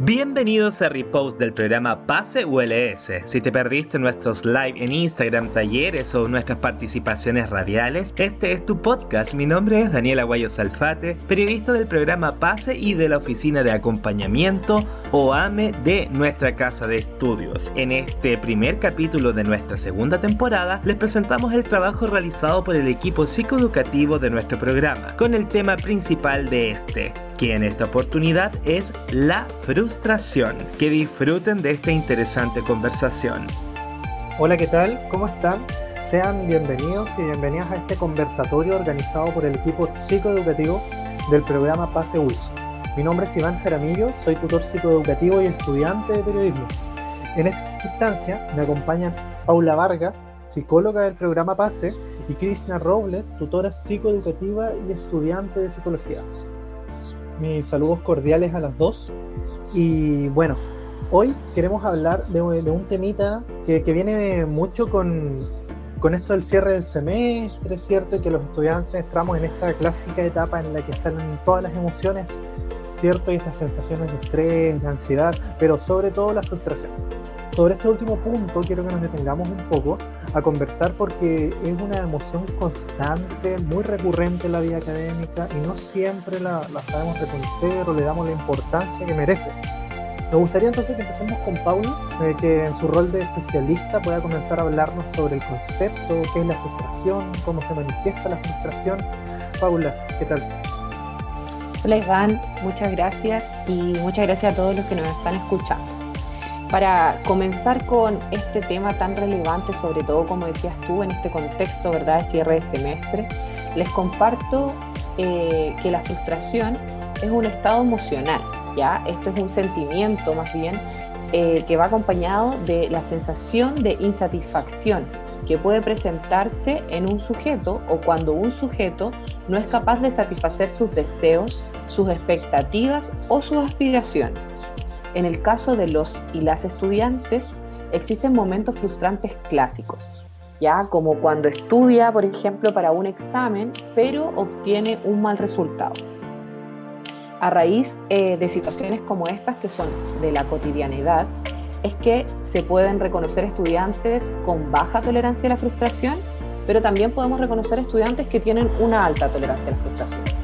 Bienvenidos a Repost del programa Pase ULS. Si te perdiste nuestros live en Instagram, talleres o nuestras participaciones radiales, este es tu podcast. Mi nombre es Daniela Aguayo Salfate, periodista del programa Pase y de la oficina de acompañamiento OAME de nuestra casa de estudios. En este primer capítulo de nuestra segunda temporada, les presentamos el trabajo realizado por el equipo psicoeducativo de nuestro programa, con el tema principal de este, que en esta oportunidad es la frustración. Que disfruten de esta interesante conversación. Hola, ¿qué tal? ¿Cómo están? Sean bienvenidos y bienvenidas a este conversatorio organizado por el equipo psicoeducativo del programa Pase Wilson. Mi nombre es Iván Jaramillo, soy tutor psicoeducativo y estudiante de periodismo. En esta instancia me acompañan Paula Vargas, psicóloga del programa PASE, y Krishna Robles, tutora psicoeducativa y estudiante de psicología mis saludos cordiales a las dos. Y bueno, hoy queremos hablar de, un temita que, viene mucho con, con, esto del cierre del semestre, ¿cierto? Y que los estudiantes entramos en esta clásica etapa en la que salen todas las emociones, ¿cierto? Y estas sensaciones de estrés, de ansiedad, pero sobre todo la frustración sobre este último punto quiero que nos detengamos un poco a conversar porque es una emoción constante, muy recurrente en la vida académica y no siempre la, sabemos reconocer o le damos la importancia que merece. Me gustaría entonces que empecemos con Paula, eh, que en su rol de especialista pueda comenzar a hablarnos sobre el concepto, qué es la frustración, cómo se manifiesta la frustración. Paula, ¿qué tal? Hola Iván, muchas gracias y muchas gracias a todos los que nos están escuchando. Para comenzar con este tema tan relevante, sobre todo como decías tú, en este contexto ¿verdad? de cierre de semestre, les comparto eh, que la frustración es un estado emocional, ¿ya? Esto es un sentimiento más bien eh, que va acompañado de la sensación de insatisfacción que puede presentarse en un sujeto o cuando un sujeto no es capaz de satisfacer sus deseos, sus expectativas o sus aspiraciones. En el caso de los y las estudiantes, existen momentos frustrantes clásicos, ya como cuando estudia, por ejemplo, para un examen, pero obtiene un mal resultado. A raíz eh, de situaciones como estas, que son de la cotidianidad, es que se pueden reconocer estudiantes con baja tolerancia a la frustración, pero también podemos reconocer estudiantes que tienen una alta tolerancia a la frustración.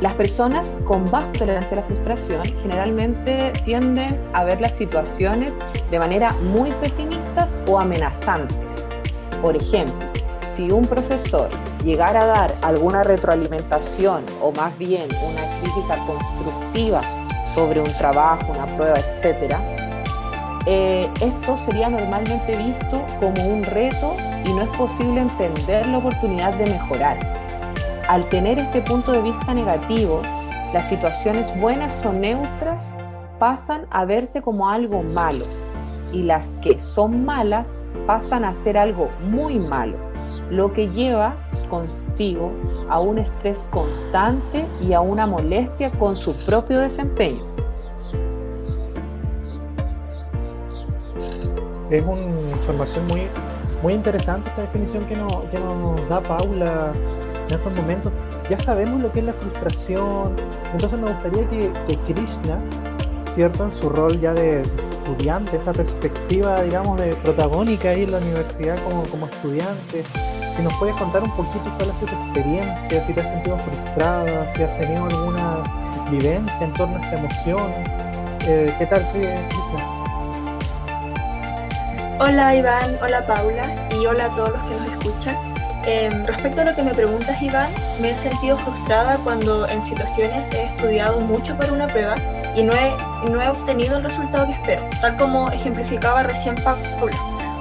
Las personas con baja tolerancia a la frustración generalmente tienden a ver las situaciones de manera muy pesimistas o amenazantes. Por ejemplo, si un profesor llegara a dar alguna retroalimentación o más bien una crítica constructiva sobre un trabajo, una prueba, etc., eh, esto sería normalmente visto como un reto y no es posible entender la oportunidad de mejorar al tener este punto de vista negativo, las situaciones buenas o neutras pasan a verse como algo malo y las que son malas pasan a ser algo muy malo, lo que lleva consigo a un estrés constante y a una molestia con su propio desempeño. Es una información muy, muy interesante esta definición que, que nos da Paula en estos momentos ya sabemos lo que es la frustración. Entonces me gustaría que, Krishna, ¿cierto? En su rol ya de estudiante, esa perspectiva, digamos, de protagónica ahí en la universidad como, como estudiante, si nos puedes contar un poquito cuál ha sido tu experiencia, si te has sentido frustrada, si has tenido alguna vivencia en torno a esta emoción. Eh, ¿Qué tal, Krishna? Hola Iván, hola Paula y hola a todos los que nos escuchan. Em, respecto a lo que me preguntas, Iván, me he sentido frustrada cuando en situaciones he estudiado mucho para una prueba y no he, no he obtenido el resultado que espero, tal como ejemplificaba recién Paula.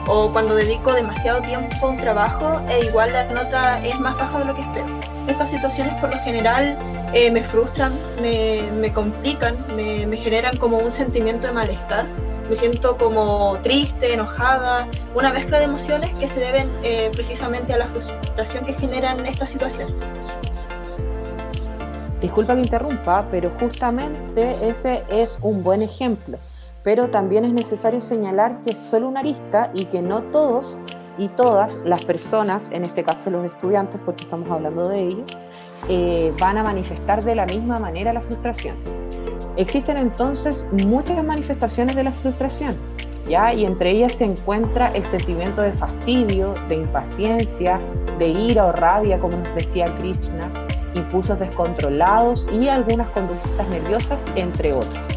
O cuando dedico demasiado tiempo a un trabajo e igual la nota es más baja de lo que espero. Estas situaciones por lo general eh, me frustran, me, me complican, me, me generan como un sentimiento de malestar me siento como triste, enojada, una mezcla de emociones que se deben eh, precisamente a la frustración que generan estas situaciones. Disculpa que interrumpa, pero justamente ese es un buen ejemplo. Pero también es necesario señalar que es solo una arista y que no todos y todas las personas, en este caso los estudiantes, porque estamos hablando de ellos, eh, van a manifestar de la misma manera la frustración. Existen entonces muchas manifestaciones de la frustración, ¿ya? Y entre ellas se encuentra el sentimiento de fastidio, de impaciencia, de ira o rabia, como nos decía Krishna, impulsos descontrolados y algunas conductas nerviosas, entre otras.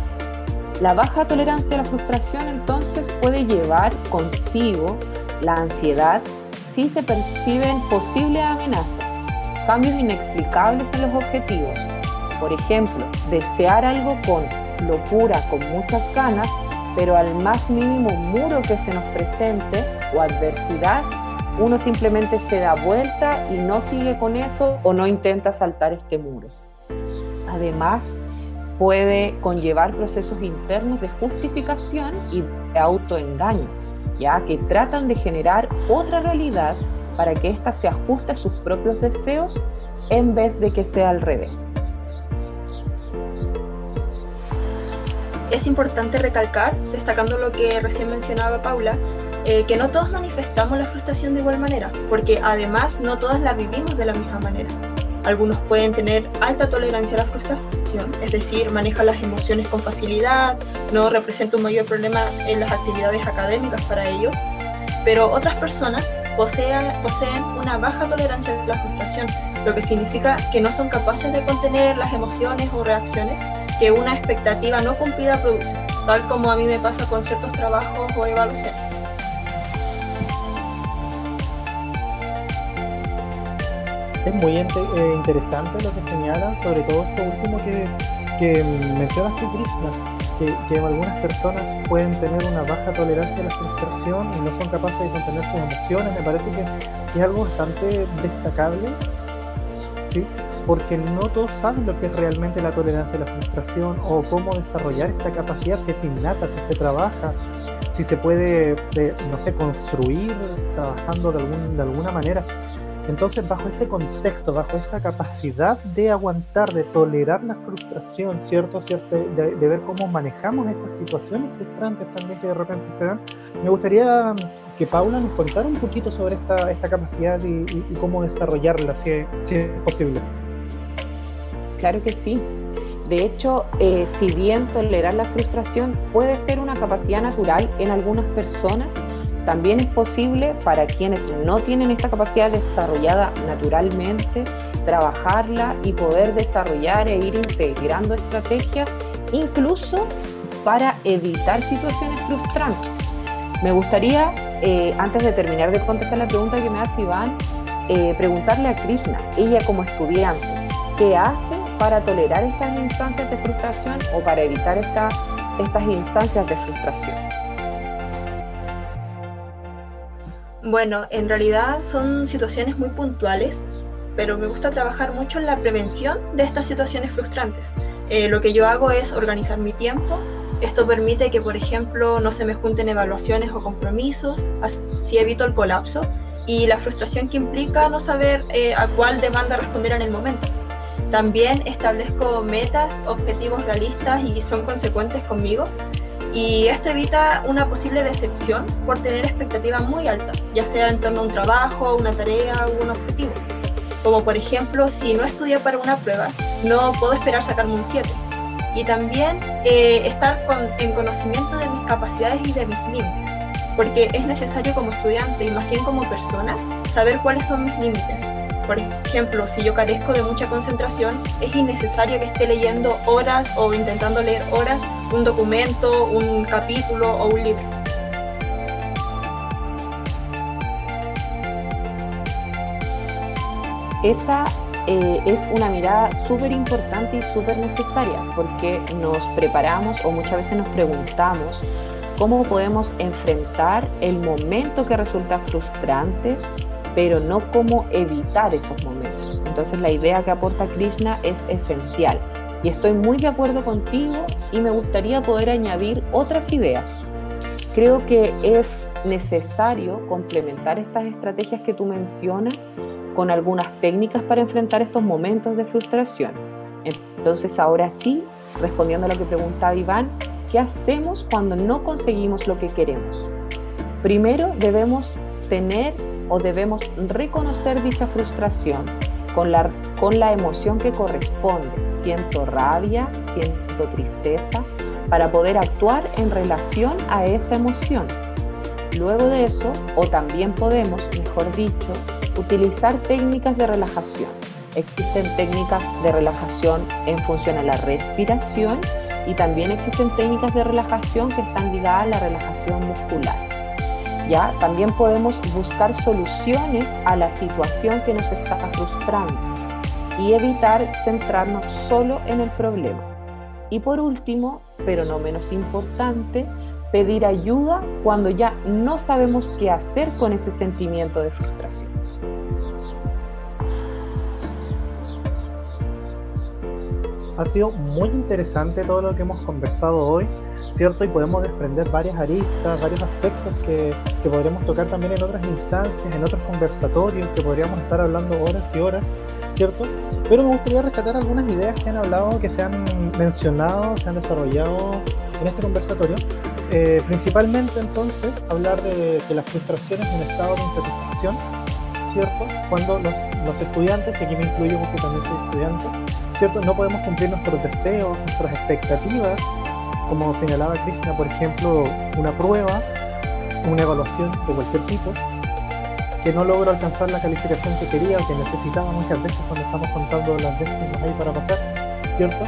La baja tolerancia a la frustración entonces puede llevar consigo la ansiedad si se perciben posibles amenazas, cambios inexplicables en los objetivos. Por ejemplo, desear algo con locura, con muchas ganas, pero al más mínimo muro que se nos presente o adversidad, uno simplemente se da vuelta y no sigue con eso o no intenta saltar este muro. Además, puede conllevar procesos internos de justificación y de autoengaño, ya que tratan de generar otra realidad para que ésta se ajuste a sus propios deseos en vez de que sea al revés. Es importante recalcar, destacando lo que recién mencionaba Paula, eh, que no todos manifestamos la frustración de igual manera, porque además no todas la vivimos de la misma manera. Algunos pueden tener alta tolerancia a la frustración, es decir, manejan las emociones con facilidad, no representa un mayor problema en las actividades académicas para ellos, pero otras personas poseen, poseen una baja tolerancia a la frustración, lo que significa que no son capaces de contener las emociones o reacciones que una expectativa no cumplida produce, tal como a mí me pasa con ciertos trabajos o evaluaciones. Es muy eh, interesante lo que señalan, sobre todo esto último que, que mencionas que, algunas personas pueden tener una baja tolerancia a la frustración y no son capaces de contener sus emociones. Me parece que, que es algo bastante destacable, ¿sí? Porque no todos saben lo que es realmente la tolerancia a la frustración o cómo desarrollar esta capacidad, si es innata, si se trabaja, si se puede, no sé, construir trabajando de, algún, de alguna manera. Entonces, bajo este contexto, bajo esta capacidad de aguantar, de tolerar la frustración, ¿cierto? ¿cierto? De, ver cómo manejamos estas situaciones frustrantes también que de repente se dan, me gustaría que Paula nos contara un poquito sobre esta, esta capacidad y, cómo desarrollarla, si, si es posible. Claro que sí. De hecho, eh, si bien tolerar la frustración puede ser una capacidad natural en algunas personas, también es posible para quienes no tienen esta capacidad desarrollada naturalmente, trabajarla y poder desarrollar e ir integrando estrategias, incluso para evitar situaciones frustrantes. Me gustaría, eh, antes de terminar de contestar la pregunta que me hace Iván, eh, preguntarle a Krishna, ella como estudiante, ¿qué hace para tolerar estas instancias de frustración o para evitar estas instancias de frustración? Bueno, en realidad son situaciones muy puntuales, pero me gusta trabajar mucho en la prevención de estas situaciones frustrantes. Eh, lo que yo hago es organizar mi tiempo. Esto permite que, por ejemplo, no se me junten evaluaciones o compromisos, así evito el colapso y la frustración que implica no saber eh, a cuál demanda responder en el momento. También establezco metas, objetivos realistas y son consecuentes conmigo y esto evita una posible decepción por tener expectativas muy altas, ya sea en torno a un trabajo, una tarea o un objetivo. Como por ejemplo, si no estudio para una prueba, no puedo esperar sacarme un 7. Y también eh, estar en conocimiento de mis capacidades y de mis límites, porque es necesario como estudiante y más bien como persona saber cuáles son mis límites por ejemplo, si yo carezco de mucha concentración, es innecesario que esté leyendo horas o intentando leer horas un documento, un capítulo o un libro. Esa eh, es una mirada súper importante y súper necesaria porque nos preparamos o muchas veces nos preguntamos cómo podemos enfrentar el momento que resulta frustrante pero no cómo evitar esos momentos. Entonces la idea que aporta Krishna es esencial y estoy muy de acuerdo contigo y me gustaría poder añadir otras ideas. Creo que es necesario complementar estas estrategias que tú mencionas con algunas técnicas para enfrentar estos momentos de frustración. Entonces ahora sí, respondiendo a lo que preguntaba Iván, ¿qué hacemos cuando no conseguimos lo que queremos? Primero debemos tener o debemos reconocer dicha frustración con la, con la emoción que corresponde. Siento rabia, siento tristeza, para poder actuar en relación a esa emoción. Luego de eso, o también podemos, mejor dicho, utilizar técnicas de relajación. Existen técnicas de relajación en función a la respiración y también existen técnicas de relajación que están ligadas a la relajación muscular. Ya también podemos buscar soluciones a la situación que nos está frustrando y evitar centrarnos solo en el problema. Y por último, pero no menos importante, pedir ayuda cuando ya no sabemos qué hacer con ese sentimiento de frustración. Ha sido muy interesante todo lo que hemos conversado hoy, ¿cierto? Y podemos desprender varias aristas, varios aspectos que, que podremos tocar también en otras instancias, en otros conversatorios, que podríamos estar hablando horas y horas, ¿cierto? Pero me gustaría rescatar algunas ideas que han hablado, que se han mencionado, se han desarrollado en este conversatorio. Eh, principalmente entonces hablar de que la frustración es un estado de insatisfacción, ¿cierto? Cuando los, los estudiantes, y aquí me incluyo porque también soy estudiante, ¿cierto? No podemos cumplir nuestros deseos, nuestras expectativas, como señalaba Krishna, por ejemplo, una prueba, una evaluación de cualquier tipo, que no logro alcanzar la calificación que quería o que necesitaba muchas veces cuando estamos contando las veces ahí para pasar, ¿cierto?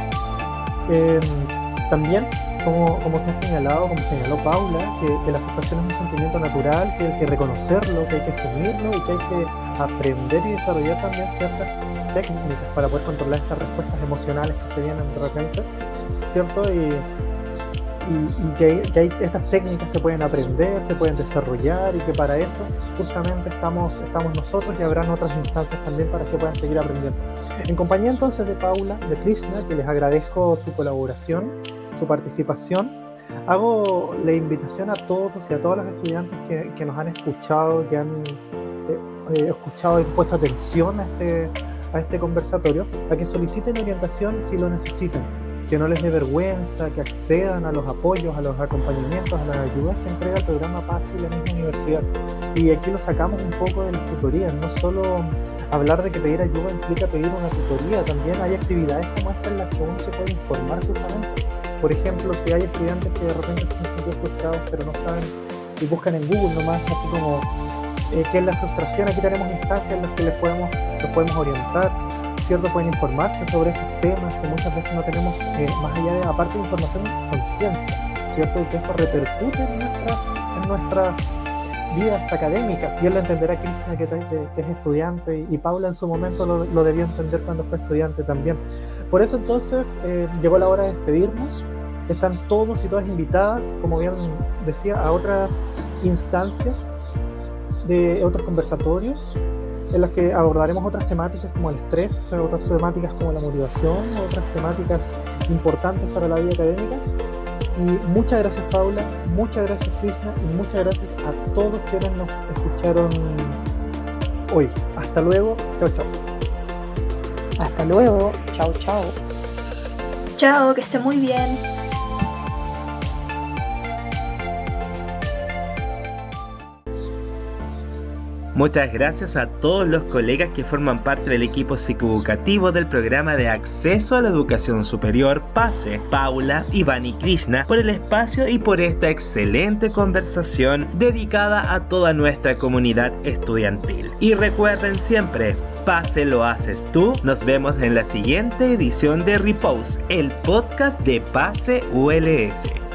Eh, también, como, como, se ha señalado, como señaló Paula, que, la frustración es un sentimiento natural, que hay que reconocerlo, que hay que asumirlo y que hay que aprender y desarrollar también ciertas técnicas para poder controlar estas respuestas emocionales que se vienen de repente, ¿cierto? Y, y, que, estas técnicas se pueden aprender, se pueden desarrollar y que para eso justamente estamos, estamos nosotros y habrán otras instancias también para que puedan seguir aprendiendo. En compañía entonces de Paula, de Krishna, que les agradezco su colaboración, su participación, hago la invitación a todos y a todos los estudiantes que, que nos han escuchado, que han eh, escuchado y puesto atención a este, a este conversatorio, a que soliciten orientación si lo necesitan que no les dé vergüenza, que accedan a los apoyos, a los acompañamientos, a las ayudas que entrega el programa Paz y la misma universidad. Y aquí lo sacamos un poco de las tutorías, no solo hablar de que pedir ayuda implica pedir una tutoría, también hay actividades como esta en las que uno se puede informar justamente. Por ejemplo, si hay estudiantes que de repente se sienten frustrados pero no saben y buscan en Google nomás así como eh, qué es la frustración, aquí tenemos instancias en las que les podemos, los podemos orientar Pueden informarse sobre estos temas que muchas veces no tenemos, eh, más allá de, aparte de información, conciencia, ¿cierto? Y que esto repercute en, en nuestras vidas académicas. Y él lo entenderá Cristina, que, que, es estudiante, y, Paula en su momento lo, lo, debió entender cuando fue estudiante también. Por eso entonces eh, llegó la hora de despedirnos. Están todos y todas invitadas, como bien decía, a otras instancias de otros conversatorios en las que abordaremos otras temáticas como el estrés, otras temáticas como la motivación, otras temáticas importantes para la vida académica. Y muchas gracias Paula, muchas gracias Krishna y muchas gracias a todos quienes nos escucharon hoy. Hasta luego, chao chao. Hasta luego, chao chao. Chao, que esté muy bien. Muchas gracias a todos los colegas que forman parte del equipo psicoeducativo del programa de acceso a la educación superior PASE, Paula, Iván y Krishna, por el espacio y por esta excelente conversación dedicada a toda nuestra comunidad estudiantil. Y recuerden siempre, Pase lo haces tú. Nos vemos en la siguiente edición de Repose, el podcast de Pase ULS.